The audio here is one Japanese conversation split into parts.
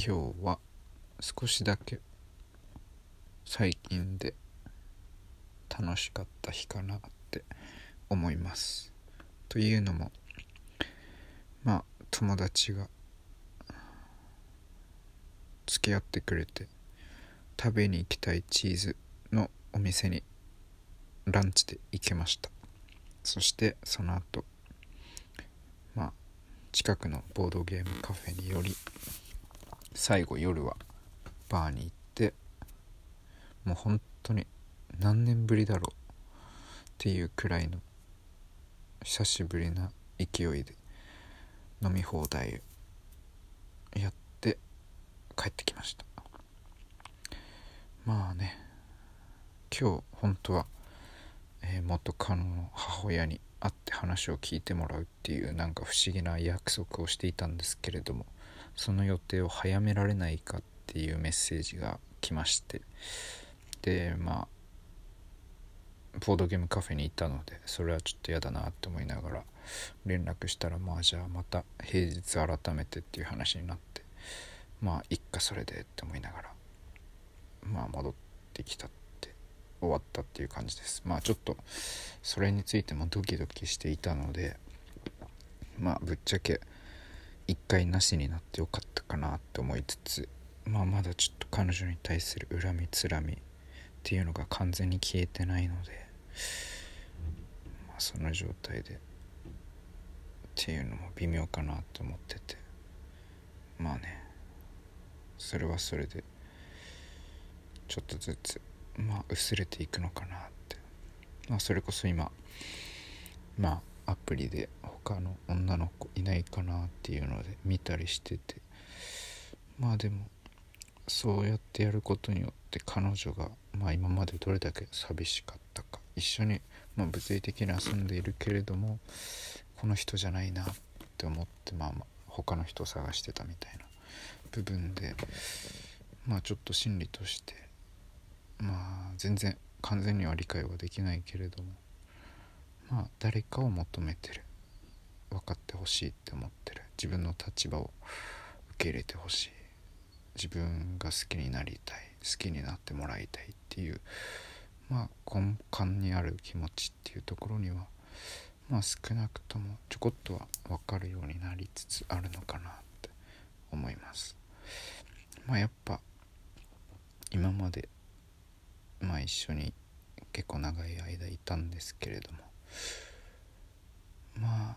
今日は少しだけ最近で楽しかった日かなって思います。というのもまあ友達が付き合ってくれて食べに行きたいチーズのお店にランチで行けました。そしてその後まあ近くのボードゲームカフェにより最後夜はバーに行ってもう本当に何年ぶりだろうっていうくらいの久しぶりな勢いで飲み放題やって帰ってきました。まあね今日本当は、えー、元カノの母親に会って話を聞いてもらうっていうなんか不思議な約束をしていたんですけれどもその予定を早められないかっていうメッセージが来まして。でまあボードゲームカフェに行ったのでそれはちょっと嫌だなって思いながら連絡したらまあじゃあまた平日改めてっていう話になってまあいっかそれでって思いながらまあ戻ってきたって終わったっていう感じです。まあちょっとそれについてもドキドキしていたのでまあぶっちゃけ一回なしになってよかったかなって思いつつまあまだちょっと彼女に対する恨みつらみっていうのが完全に消えてないので、まあ、その状態でっていうのも微妙かなって思っててまあねそれはそれでちょっとずつまあ薄れていくのかなって。まあそれこそ今まあアプリで他の女の子いないかなっていうので見たりしてて。まあでもそうやってやることによって彼女が、まあ、今までどれだけ寂しかったか一緒に、まあ、物理的に遊んでいるけれどもこの人じゃないなって思って、まあ、まあ他の人を探してたみたいな部分でまあちょっと心理としてまあ全然完全には理解はできないけれどもまあ誰かを求めてる。分かってほしいって思ってる。自分の立場を受け入れてほしい。自分が好きになりたい。好きになってもらいたいっていう。まあ根幹にある気持ちっていうところにはまあ少なくともちょこっとは分かるようになりつつあるのかなって思います。まあやっぱ今までまあ一緒に結構長い間いたんですけれどもまあ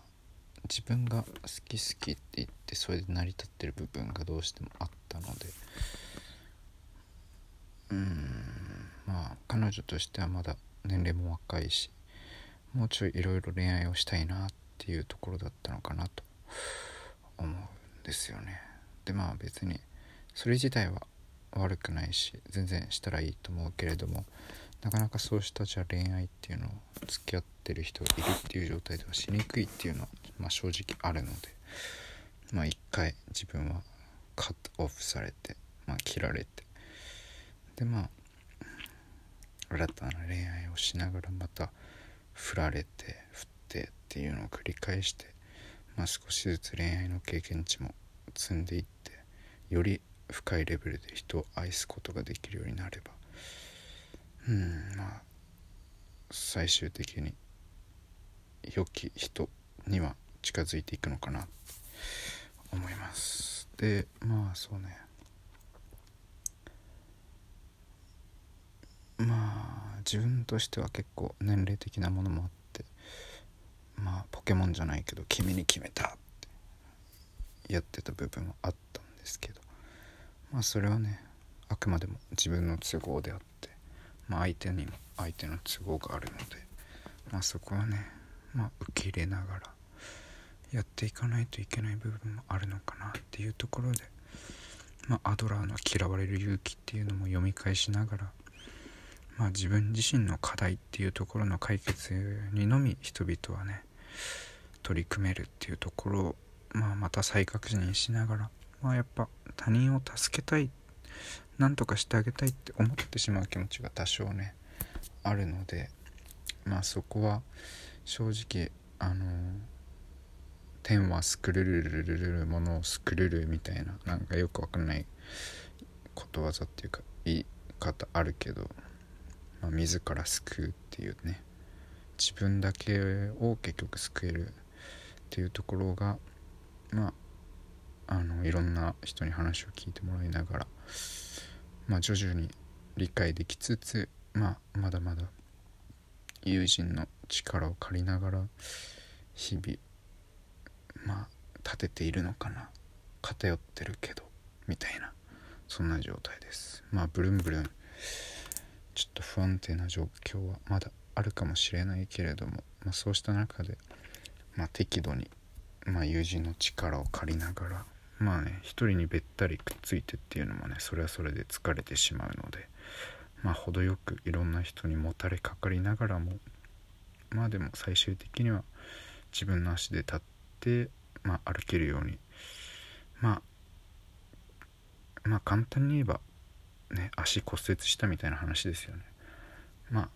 自分が好き好きって言ってそれで成り立ってる部分がどうしてもあったので。うんまあ彼女としてはまだ年齢も若いしもうちょいいろいろ恋愛をしたいなっていうところだったのかなと思うんですよね。でまあ別にそれ自体は悪くないし全然したらいいと思うけれどもなかなかそうしたじゃ恋愛っていうのを付き合ってる人がいるっていう状態ではしにくいっていうのは、まあ、正直あるのでまあ一回自分はカットオフされて、まあ、切られてでまあ新たな恋愛をしながらまた振られて振ってっていうのを繰り返して、まあ、少しずつ恋愛の経験値も積んでいってより深いレベルで人を愛すことができるようになればうんまあ最終的に良き人には近づいていくのかなと思いますでまあそうねまあ自分としては結構年齢的なものもあってまあポケモンじゃないけど「君に決めた!」ってやってた部分はあったんですけどまあそれはねあくまでも自分の都合であってまあ、相手にも相手の都合があるので、まあ、そこはね、まあ、受け入れながらやっていかないといけない部分もあるのかなっていうところで、まあ、アドラーの「嫌われる勇気」っていうのも読み返しながら、まあ、自分自身の課題っていうところの解決にのみ人々はね取り組めるっていうところを、まあ、また再確認しながら、まあ、やっぱ他人を助けたいって何とかしてあげたいって思ってしまう気持ちが多少ねあるのでまあそこは正直あの天はスクルルルルルルものをスクルルみたいななんかよくわかんないことわざっていうか言い方あるけど、まあ、自ら救うっていうね自分だけを結局救えるっていうところがまああのいろんな人に話を聞いてもらいながら、まあ、徐々に理解できつつ、まあ、まだまだ友人の力を借りながら日々まあ立てているのかな。偏ってるけどみたいなそんな状態です。まあブルンブルンちょっと不安定な状況はまだあるかもしれないけれども、まあ、そうした中で、まあ、適度に、まあ、友人の力を借りながらまあね一人にべったりくっついてっていうのもねそれはそれで疲れてしまうのでまあ程よくいろんな人にもたれかかりながらもまあでも最終的には自分の足で立って、まあ、歩けるようにまあまあ簡単に言えばね足骨折したみたいな話ですよね。まあ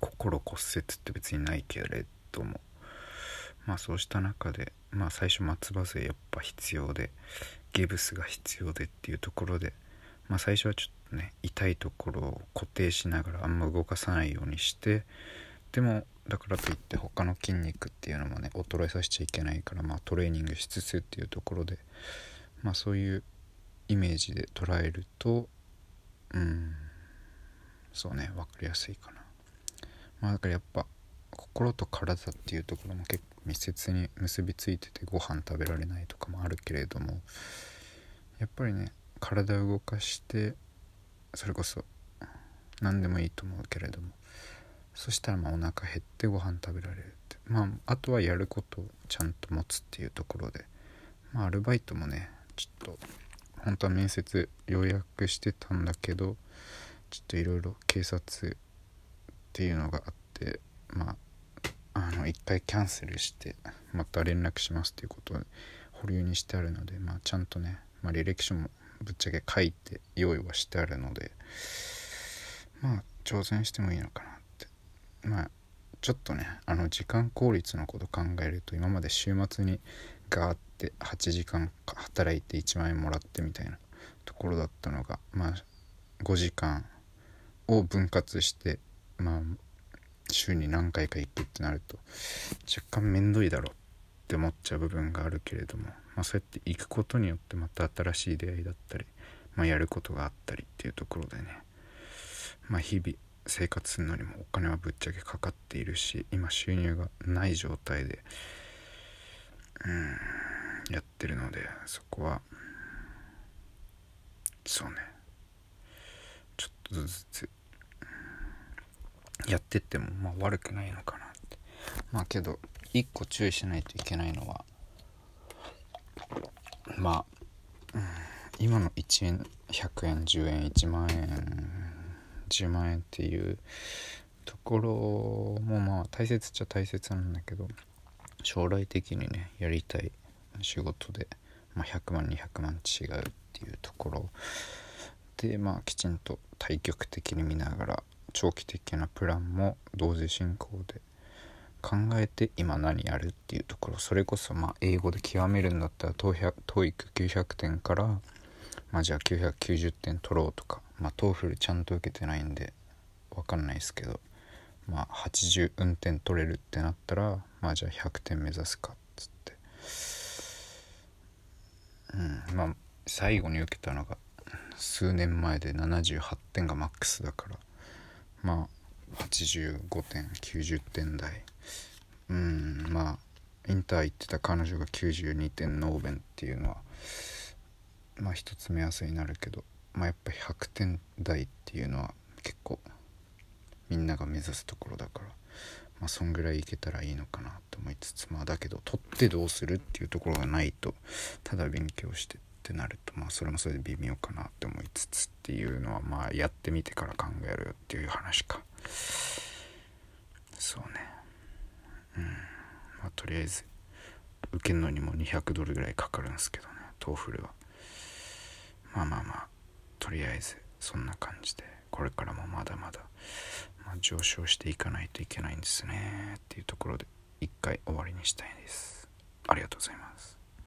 心骨折って別にないけれどもまあそうした中でまあ最初松葉杖やっぱ必要でギブスが必要でっていうところでまあ最初はちょっとね痛いところを固定しながらあんま動かさないようにしてでもだからといって他の筋肉っていうのもね衰えさせちゃいけないからまあトレーニングしつつっていうところでまあそういうイメージで捉えるとうんそうね分かりやすいかな。まあだからやっぱ心と体っていうところも結構密接に結びついててご飯食べられないとかもあるけれどもやっぱりね体を動かしてそれこそ何でもいいと思うけれどもそしたらまあお腹減ってご飯食べられるって。まああとはやることをちゃんと持つっていうところで。まあアルバイトもねちょっと本当は面接予約してたんだけどちょっといろいろ警察っていうのがあって回キャンセルしてまた連絡しますっていうことを保留にしてあるのでまあちゃんとね、まあ、履歴書もぶっちゃけ書いて用意はしてあるのでまあ挑戦してもいいのかなって。まあちょっとねあの時間効率のこと考えると今まで週末にガーって8時間働いて1万円もらってみたいなところだったのがまあ5時間を分割してまあ週に何回か行くってなると若干めんどいだろって思っちゃう部分があるけれども、まあ、そうやって行くことによってまた新しい出会いだったり、まあ、やることがあったりっていうところでね、まあ、日々生活するのにもお金はぶっちゃけかかっているし今収入がない状態でうんやってるのでそこはそうね。ちょっとずつやってってもまあ悪くないのかなって。まあけど一個注意しないといけないのはまあ、うん、今の1円100円10円1万円10万円っていうところもまあ大切っちゃ大切なんだけど将来的にねやりたい仕事で、まあ、100万200万違うっていうところでまあきちんと対極的に見ながら長期的なプランも同時進行で考えて今何やるっていうところそれこそまあ英語で極めるんだったら TOEIC900 点からまあじゃあ990点取ろうとかまあ TOEFL ちゃんと受けてないんで分かんないですけどまあ80運転取れるってなったらまあじゃあ100点目指すかっつって。うんまあ最後に受けたのが数年前で78点がマックスだから。まあ85点90点台。うんまあインター行ってた彼女が92点ノーベンっていうのはまあ一つ目安になるけどまあやっぱ100点台っていうのは結構みんなが目指すところだからまあそんぐらいいけたらいいのかなと思いつつまあだけど取ってどうするっていうところがないとただ勉強して。ってなるとまあそれもそれで微妙かなって思いつつっていうのはまあやってみてから考えるよっていう話か。そうね。うん。まあとりあえず受けるのにも200ドルぐらいかかるんですけどねトーフルは。まあまあまあとりあえずそんな感じでこれからもまだまだ、まあ、上昇していかないといけないんですねっていうところで一回終わりにしたいです。ありがとうございます。